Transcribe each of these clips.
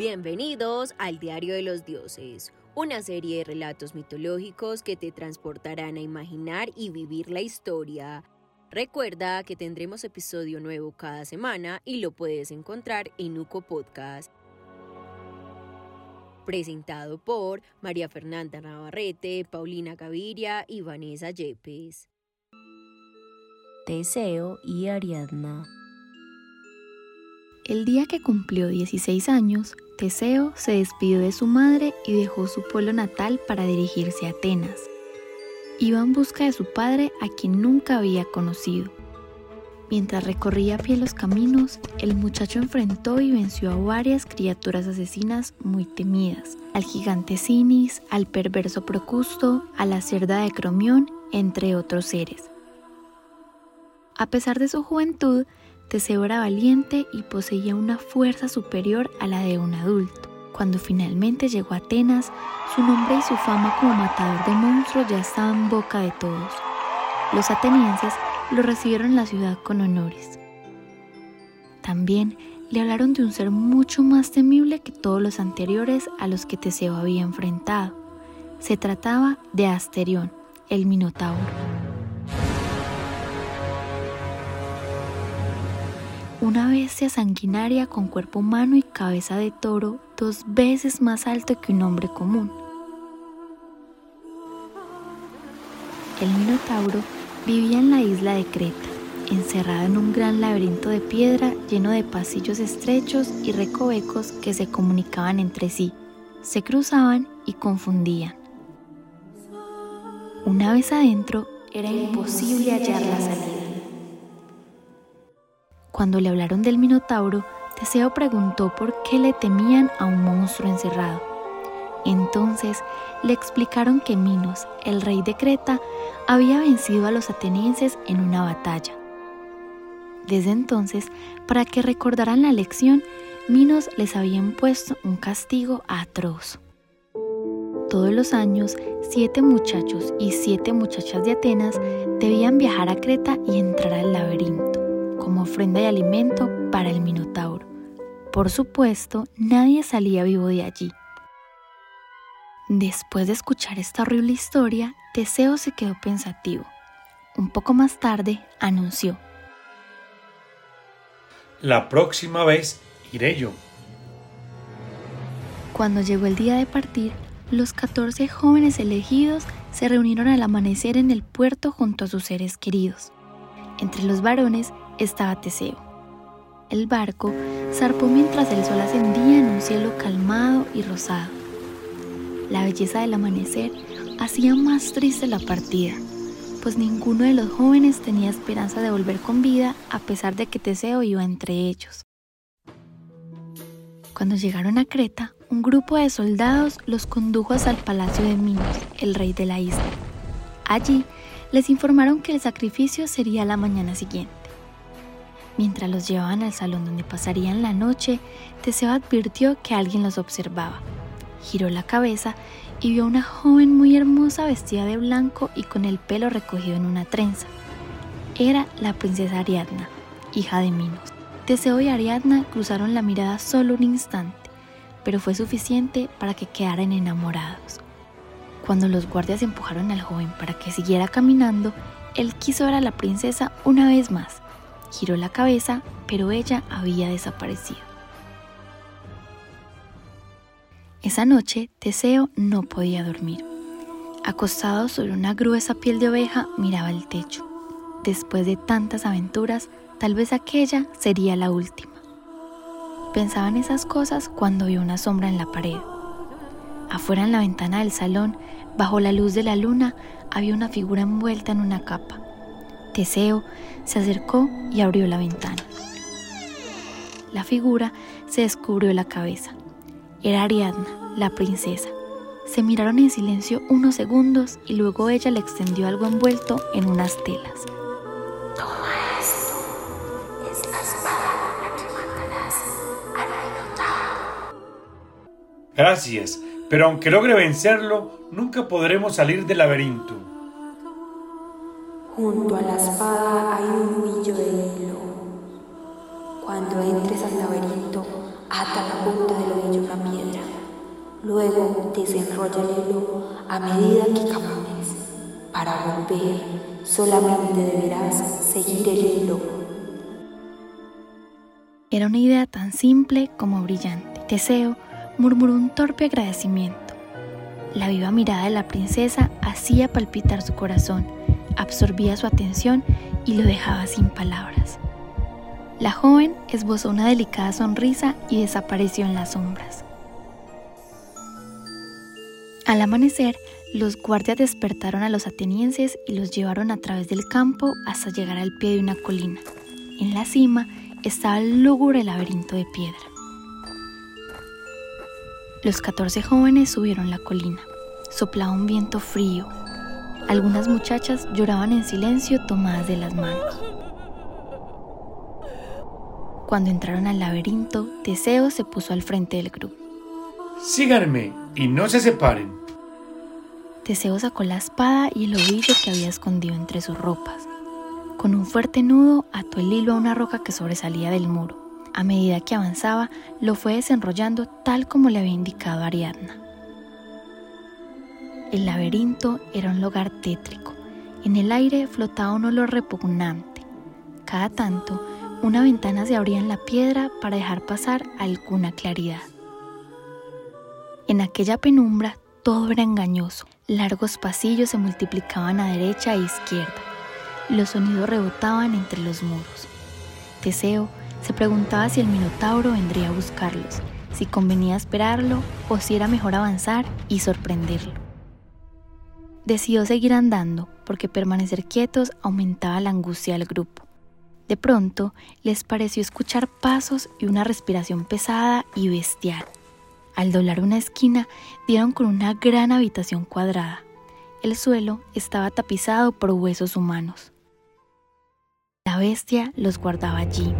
Bienvenidos al Diario de los Dioses, una serie de relatos mitológicos que te transportarán a imaginar y vivir la historia. Recuerda que tendremos episodio nuevo cada semana y lo puedes encontrar en Uco Podcast. Presentado por María Fernanda Navarrete, Paulina Gaviria y Vanessa Yepes. Teseo y Ariadna. El día que cumplió 16 años, Teseo se despidió de su madre y dejó su pueblo natal para dirigirse a Atenas. Iba en busca de su padre a quien nunca había conocido. Mientras recorría a pie los caminos, el muchacho enfrentó y venció a varias criaturas asesinas muy temidas, al gigante Sinis, al perverso Procusto, a la cerda de Cromión, entre otros seres. A pesar de su juventud, Teseo era valiente y poseía una fuerza superior a la de un adulto. Cuando finalmente llegó a Atenas, su nombre y su fama como matador de monstruos ya estaban en boca de todos. Los atenienses lo recibieron en la ciudad con honores. También le hablaron de un ser mucho más temible que todos los anteriores a los que Teseo había enfrentado. Se trataba de Asterión, el Minotauro. Una bestia sanguinaria con cuerpo humano y cabeza de toro dos veces más alto que un hombre común. El Minotauro vivía en la isla de Creta, encerrado en un gran laberinto de piedra lleno de pasillos estrechos y recovecos que se comunicaban entre sí, se cruzaban y confundían. Una vez adentro, era imposible hallar la salida. Cuando le hablaron del Minotauro, Teseo preguntó por qué le temían a un monstruo encerrado. Entonces le explicaron que Minos, el rey de Creta, había vencido a los atenienses en una batalla. Desde entonces, para que recordaran la lección, Minos les había impuesto un castigo atroz. Todos los años, siete muchachos y siete muchachas de Atenas debían viajar a Creta y entrar al laberinto como ofrenda y alimento para el Minotauro. Por supuesto, nadie salía vivo de allí. Después de escuchar esta horrible historia, Teseo se quedó pensativo. Un poco más tarde anunció. La próxima vez iré yo. Cuando llegó el día de partir, los 14 jóvenes elegidos se reunieron al amanecer en el puerto junto a sus seres queridos. Entre los varones estaba Teseo. El barco zarpó mientras el sol ascendía en un cielo calmado y rosado. La belleza del amanecer hacía más triste la partida, pues ninguno de los jóvenes tenía esperanza de volver con vida a pesar de que Teseo iba entre ellos. Cuando llegaron a Creta, un grupo de soldados los condujo hasta el palacio de Minos, el rey de la isla. Allí les informaron que el sacrificio sería la mañana siguiente. Mientras los llevaban al salón donde pasarían la noche, Teseo advirtió que alguien los observaba. Giró la cabeza y vio a una joven muy hermosa vestida de blanco y con el pelo recogido en una trenza. Era la princesa Ariadna, hija de Minos. Teseo y Ariadna cruzaron la mirada solo un instante, pero fue suficiente para que quedaran enamorados. Cuando los guardias empujaron al joven para que siguiera caminando, él quiso ver a la princesa una vez más Giró la cabeza, pero ella había desaparecido. Esa noche, Teseo no podía dormir. Acostado sobre una gruesa piel de oveja, miraba el techo. Después de tantas aventuras, tal vez aquella sería la última. Pensaba en esas cosas cuando vio una sombra en la pared. Afuera en la ventana del salón, bajo la luz de la luna, había una figura envuelta en una capa. Teseo se acercó y abrió la ventana. La figura se descubrió la cabeza. Era Ariadna, la princesa. Se miraron en silencio unos segundos y luego ella le extendió algo envuelto en unas telas. Toma esto. Es la espada la que matarás al Gracias, pero aunque logre vencerlo, nunca podremos salir del laberinto. Junto a la espada hay un huillo de hilo. Cuando entres al laberinto, ata la punta del ovillo a una piedra. Luego desenrolla el hilo a medida que camines. Para volver, solamente deberás seguir el hilo. Era una idea tan simple como brillante. Teseo murmuró un torpe agradecimiento. La viva mirada de la princesa hacía palpitar su corazón, absorbía su atención y lo dejaba sin palabras. La joven esbozó una delicada sonrisa y desapareció en las sombras. Al amanecer, los guardias despertaron a los atenienses y los llevaron a través del campo hasta llegar al pie de una colina. En la cima estaba el lúgubre laberinto de piedra. Los 14 jóvenes subieron la colina. Soplaba un viento frío. Algunas muchachas lloraban en silencio tomadas de las manos. Cuando entraron al laberinto, Teseo se puso al frente del grupo. Síganme y no se separen. Teseo sacó la espada y el ovillo que había escondido entre sus ropas. Con un fuerte nudo ató el hilo a una roca que sobresalía del muro. A medida que avanzaba, lo fue desenrollando tal como le había indicado Ariadna. El laberinto era un lugar tétrico. En el aire flotaba un olor repugnante. Cada tanto, una ventana se abría en la piedra para dejar pasar alguna claridad. En aquella penumbra todo era engañoso. Largos pasillos se multiplicaban a derecha e izquierda. Los sonidos rebotaban entre los muros. Teseo se preguntaba si el Minotauro vendría a buscarlos, si convenía esperarlo o si era mejor avanzar y sorprenderlo. Decidió seguir andando porque permanecer quietos aumentaba la angustia del grupo. De pronto les pareció escuchar pasos y una respiración pesada y bestial. Al doblar una esquina dieron con una gran habitación cuadrada. El suelo estaba tapizado por huesos humanos. La bestia los guardaba allí.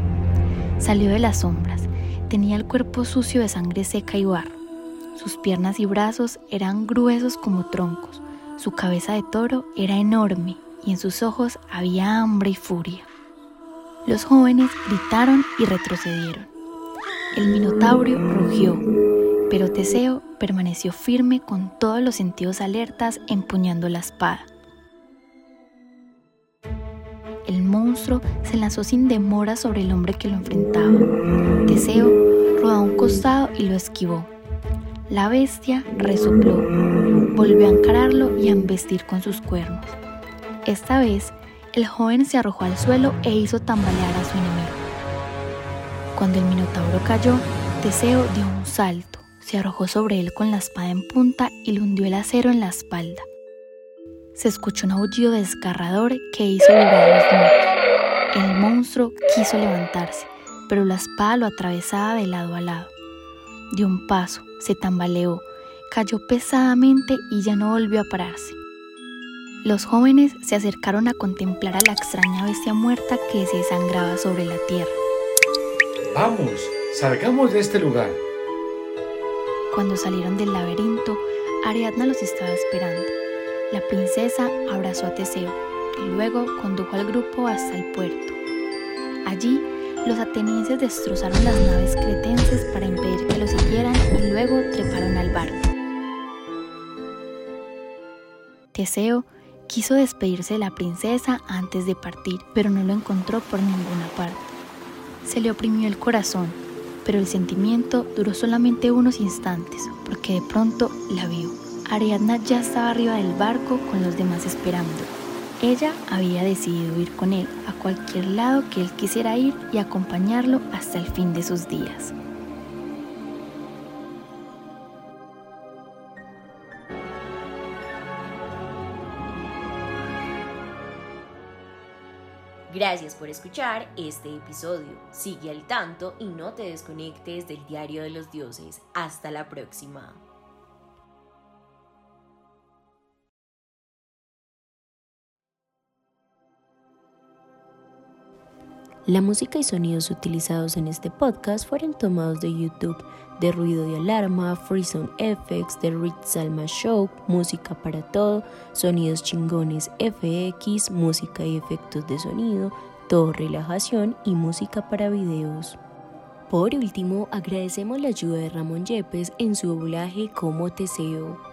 Salió de las sombras. Tenía el cuerpo sucio de sangre seca y barro. Sus piernas y brazos eran gruesos como troncos. Su cabeza de toro era enorme y en sus ojos había hambre y furia. Los jóvenes gritaron y retrocedieron. El minotaurio rugió, pero Teseo permaneció firme con todos los sentidos alertas empuñando la espada. El monstruo se lanzó sin demora sobre el hombre que lo enfrentaba. Teseo rodó a un costado y lo esquivó. La bestia resopló, volvió a encararlo y a embestir con sus cuernos. Esta vez, el joven se arrojó al suelo e hizo tambalear a su enemigo. Cuando el minotauro cayó, Teseo dio un salto, se arrojó sobre él con la espada en punta y le hundió el acero en la espalda. Se escuchó un aullido desgarrador que hizo vibrar los muros. El monstruo quiso levantarse, pero la espada lo atravesaba de lado a lado. Dio un paso, se tambaleó, cayó pesadamente y ya no volvió a pararse. Los jóvenes se acercaron a contemplar a la extraña bestia muerta que se desangraba sobre la tierra. Vamos, salgamos de este lugar. Cuando salieron del laberinto, Ariadna los estaba esperando. La princesa abrazó a Teseo y luego condujo al grupo hasta el puerto. Allí, los atenienses destrozaron las naves cretenses para impedir que lo siguieran y luego treparon al barco. Teseo quiso despedirse de la princesa antes de partir, pero no lo encontró por ninguna parte. Se le oprimió el corazón, pero el sentimiento duró solamente unos instantes, porque de pronto la vio. Ariadna ya estaba arriba del barco con los demás esperando. Ella había decidido ir con él a cualquier lado que él quisiera ir y acompañarlo hasta el fin de sus días. Gracias por escuchar este episodio. Sigue al tanto y no te desconectes del Diario de los Dioses. Hasta la próxima. La música y sonidos utilizados en este podcast fueron tomados de YouTube, de Ruido de Alarma, Free Sound FX, de Rich Salma Show, Música para Todo, Sonidos Chingones FX, Música y efectos de sonido, Todo Relajación y Música para videos. Por último, agradecemos la ayuda de Ramón Yepes en su doblaje como Teseo.